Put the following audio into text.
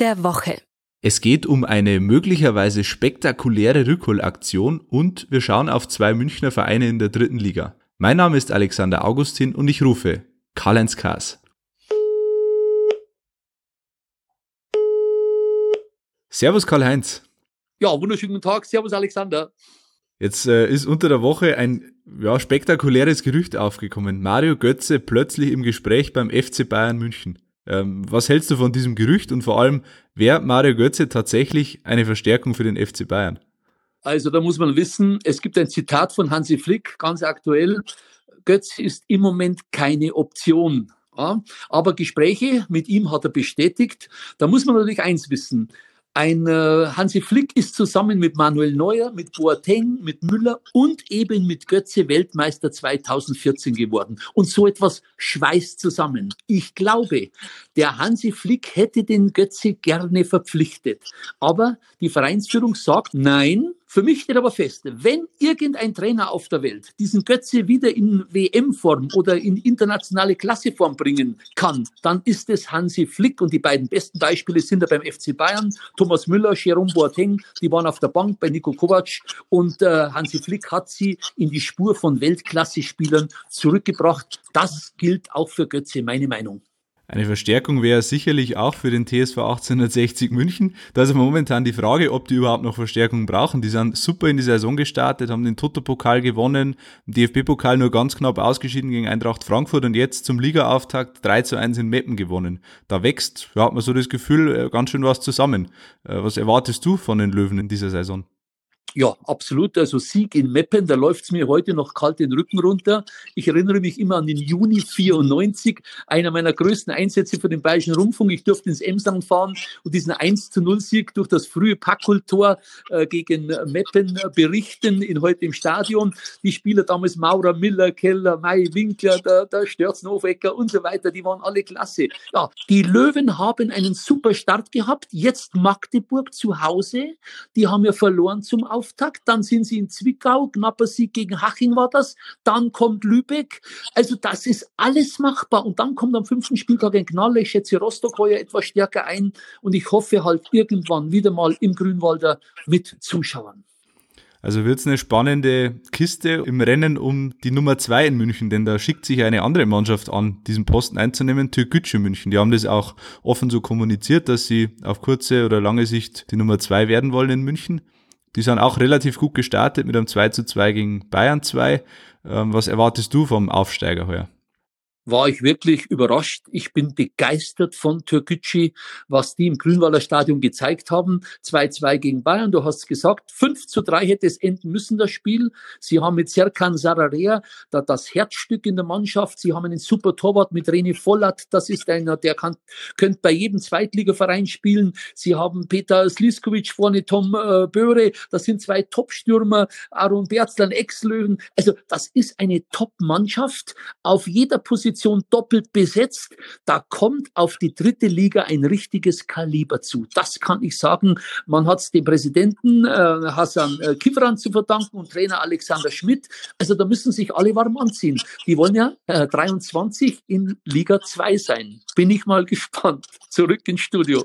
der Woche. Es geht um eine möglicherweise spektakuläre Rückholaktion und wir schauen auf zwei Münchner Vereine in der dritten Liga. Mein Name ist Alexander Augustin und ich rufe Karl-Heinz Kaas. Servus Karl-Heinz. Ja, wunderschönen guten Tag. Servus Alexander. Jetzt äh, ist unter der Woche ein ja, spektakuläres Gerücht aufgekommen. Mario Götze plötzlich im Gespräch beim FC Bayern München. Ähm, was hältst du von diesem Gerücht und vor allem, wäre Mario Götze tatsächlich eine Verstärkung für den FC Bayern? Also da muss man wissen, es gibt ein Zitat von Hansi Flick, ganz aktuell. Götze ist im Moment keine Option. Aber Gespräche mit ihm hat er bestätigt. Da muss man natürlich eins wissen. Ein äh, Hansi Flick ist zusammen mit Manuel Neuer, mit Boateng, mit Müller und eben mit Götze Weltmeister 2014 geworden. Und so etwas schweißt zusammen. Ich glaube, der Hansi Flick hätte den Götze gerne verpflichtet. Aber die Vereinsführung sagt, nein, für mich steht aber fest, wenn irgendein Trainer auf der Welt diesen Götze wieder in WM-Form oder in internationale Klasseform bringen kann, dann ist es Hansi Flick. Und die beiden besten Beispiele sind da beim FC Bayern. Thomas Müller, Jerome Boateng, die waren auf der Bank bei Nico Kovac. Und äh, Hansi Flick hat sie in die Spur von Weltklasse-Spielern zurückgebracht. Das gilt auch für Götze, meine Meinung. Eine Verstärkung wäre sicherlich auch für den TSV 1860 München. Da ist aber momentan die Frage, ob die überhaupt noch Verstärkung brauchen. Die sind super in die Saison gestartet, haben den Toto-Pokal gewonnen, im DFB-Pokal nur ganz knapp ausgeschieden gegen Eintracht Frankfurt und jetzt zum Ligaauftakt 3 zu 1 in Meppen gewonnen. Da wächst, ja, hat man so das Gefühl, äh, ganz schön was zusammen. Äh, was erwartest du von den Löwen in dieser Saison? Ja, absolut. Also Sieg in Meppen, da läuft's mir heute noch kalt den Rücken runter. Ich erinnere mich immer an den Juni 94, einer meiner größten Einsätze für den Bayerischen Rundfunk. Ich durfte ins Emsland fahren und diesen 1 zu 0 Sieg durch das frühe Packultor äh, gegen Meppen äh, berichten in heute im Stadion. Die Spieler damals Maurer, Miller, Keller, May, Winkler, der, der Störznofecker und so weiter, die waren alle klasse. Ja, die Löwen haben einen super Start gehabt. Jetzt Magdeburg zu Hause. Die haben ja verloren zum Auftakt, dann sind sie in Zwickau, knapper Sieg gegen Haching war das, dann kommt Lübeck. Also das ist alles machbar und dann kommt am fünften Spieltag ein Knaller. Ich schätze Rostock heuer etwas stärker ein und ich hoffe halt irgendwann wieder mal im Grünwalder mit Zuschauern. Also wird es eine spannende Kiste im Rennen um die Nummer zwei in München, denn da schickt sich eine andere Mannschaft an, diesen Posten einzunehmen, Türkgücü München. Die haben das auch offen so kommuniziert, dass sie auf kurze oder lange Sicht die Nummer zwei werden wollen in München. Die sind auch relativ gut gestartet mit einem 2 zu 2 gegen Bayern 2. Ähm, was erwartest du vom Aufsteiger heuer? War ich wirklich überrascht. Ich bin begeistert von Türkgücü, was die im Grünwalder Stadion gezeigt haben. 2-2 gegen Bayern, du hast gesagt, 5 zu 3 hätte es enden müssen, das Spiel. Sie haben mit Serkan Sararea da das Herzstück in der Mannschaft. Sie haben einen super Torwart mit René Vollert. Das ist einer, der kann, könnte bei jedem Zweitligaverein spielen. Sie haben Peter Sliskovic vorne, Tom äh, Böhre. Das sind zwei Top-Stürmer. Aaron Berzlan, Ex-Löwen. Also, das ist eine Top-Mannschaft. Auf jeder Position Position doppelt besetzt. Da kommt auf die dritte Liga ein richtiges Kaliber zu. Das kann ich sagen. Man hat es dem Präsidenten äh, Hassan äh, Kifran zu verdanken und Trainer Alexander Schmidt. Also da müssen sich alle warm anziehen. Die wollen ja äh, 23 in Liga 2 sein. Bin ich mal gespannt. Zurück ins Studio.